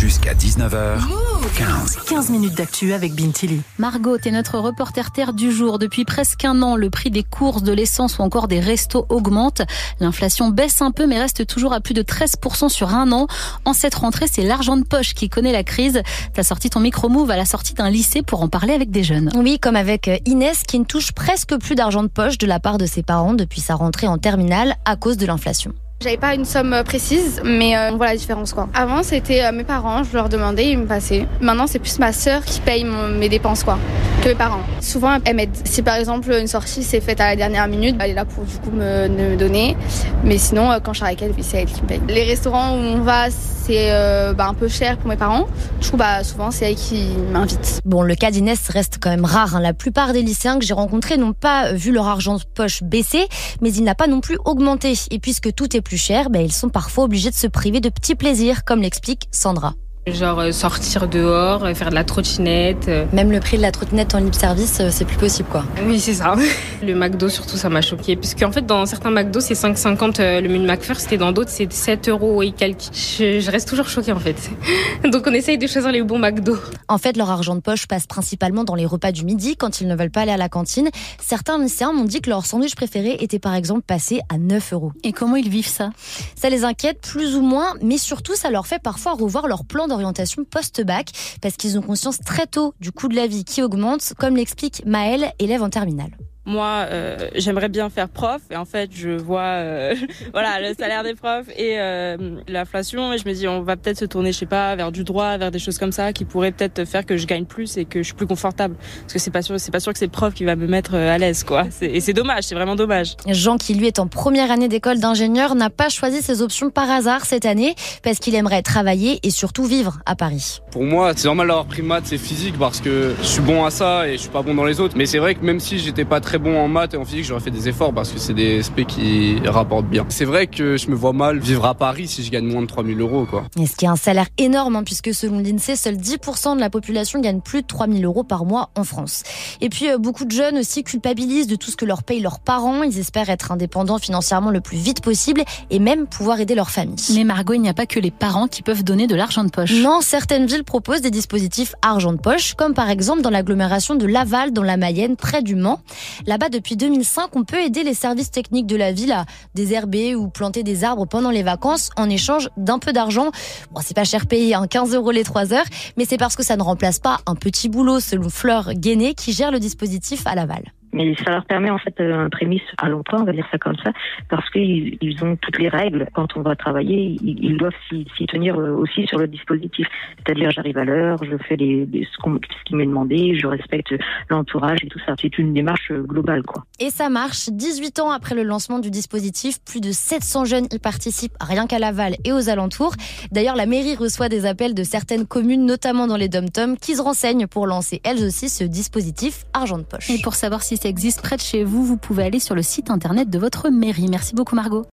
Jusqu'à 19h15. 15 minutes d'actu avec Bintili. Margot, t'es notre reporter terre du jour. Depuis presque un an, le prix des courses, de l'essence ou encore des restos augmente. L'inflation baisse un peu mais reste toujours à plus de 13% sur un an. En cette rentrée, c'est l'argent de poche qui connaît la crise. T'as sorti ton micro-move à la sortie d'un lycée pour en parler avec des jeunes. Oui, comme avec Inès qui ne touche presque plus d'argent de poche de la part de ses parents depuis sa rentrée en terminale à cause de l'inflation. J'avais pas une somme euh, précise, mais euh, on voit la différence quoi. Avant c'était euh, mes parents, je leur demandais, ils me passaient. Maintenant c'est plus ma sœur qui paye mes dépenses quoi, que mes parents. Souvent elle m'aide. Si par exemple une sortie s'est faite à la dernière minute, elle est là pour du coup me, me donner. Mais sinon quand je suis avec elle, c'est elle qui me paye. Les restaurants où on va, c'est bah, un peu cher pour mes parents. Du coup bah souvent c'est elle qui m'invite. Bon, le cas d'Inès reste quand même rare. Hein. La plupart des lycéens que j'ai rencontrés n'ont pas vu leur argent de poche baisser, mais il n'a pas non plus augmenté. Et puisque tout est plus cher, ben, ils sont parfois obligés de se priver de petits plaisirs, comme l'explique Sandra. Genre euh, sortir dehors, euh, faire de la trottinette. euh. Même le prix de la trottinette en libre service, c'est plus possible quoi. Oui, c'est ça. Le McDo, surtout, ça m'a choqué. Puisque, en fait, dans certains McDo, c'est 5,50 euh, le menu McFirst et dans d'autres, c'est 7 euros et quelques. Je, je reste toujours choquée, en fait. Donc, on essaye de choisir les bons McDo. En fait, leur argent de poche passe principalement dans les repas du midi quand ils ne veulent pas aller à la cantine. Certains lycéens m'ont dit que leur sandwich préféré était par exemple passé à 9 euros. Et comment ils vivent ça? Ça les inquiète plus ou moins, mais surtout ça leur fait parfois revoir leur plan d'orientation post-bac parce qu'ils ont conscience très tôt du coût de la vie qui augmente, comme l'explique Maëlle, élève en terminale. Moi, euh, j'aimerais bien faire prof et en fait, je vois euh, voilà le salaire des profs et euh, l'inflation et je me dis on va peut-être se tourner, je sais pas, vers du droit, vers des choses comme ça qui pourraient peut-être faire que je gagne plus et que je suis plus confortable parce que c'est pas sûr, c'est pas sûr que c'est le prof qui va me mettre à l'aise quoi. C'est- Et c'est dommage, c'est vraiment dommage. Jean, qui lui est en première année d'école d'ingénieur, n'a pas choisi ses options par hasard cette année parce qu'il aimerait travailler et surtout vivre à Paris. Pour moi, c'est normal d'avoir pris maths et physique parce que je suis bon à ça et je suis pas bon dans les autres. Mais c'est vrai que même si j'étais pas très bon en maths et en physique, j'aurais fait des efforts parce que c'est des SP qui rapportent bien. C'est vrai que je me vois mal vivre à Paris si je gagne moins de 3000 euros, quoi. Et ce qui est un salaire énorme, hein, puisque selon l'INSEE, seuls 10% de la population gagne plus de 3000 euros par mois en France. Et puis, euh, beaucoup de jeunes aussi culpabilisent de tout ce que leur payent leurs parents. Ils espèrent être indépendants financièrement le plus vite possible et même pouvoir aider leur famille. Mais Margot, il n'y a pas que les parents qui peuvent donner de l'argent de poche. Non, certaines villes proposent des dispositifs argent de poche, comme par exemple dans l'agglomération de Laval, dans la Mayenne, près du Mans. Là-bas, depuis 2005, on peut aider les services techniques de la ville à désherber ou planter des arbres pendant les vacances en échange d'un peu d'argent. Bon, c'est pas cher payé, hein, 15 euros les 3 heures, mais c'est parce que ça ne remplace pas un petit boulot, selon Fleur Guéné, qui gère le dispositif à Laval. Mais ça leur permet en fait un prémisse à l'emploi, on va dire ça comme ça, parce qu'ils ils ont toutes les règles. Quand on va travailler, ils, ils doivent s'y tenir euh, aussi sur le dispositif. C'est-à-dire, j'arrive à l'heure, je fais les, les- ce qu'on- ce qui m'est demandé, je respecte l'entourage et tout ça. C'est une démarche euh, globale, quoi. Et ça marche. 18 ans après le lancement du dispositif, plus de 700 jeunes y participent, rien qu'à Laval et aux alentours. D'ailleurs, la mairie reçoit des appels de certaines communes, notamment dans les dom-toms, qui se renseignent pour lancer elles aussi ce dispositif argent de poche. Et pour savoir si existe près de chez vous, vous pouvez aller sur le site internet de votre mairie. Merci beaucoup Margot.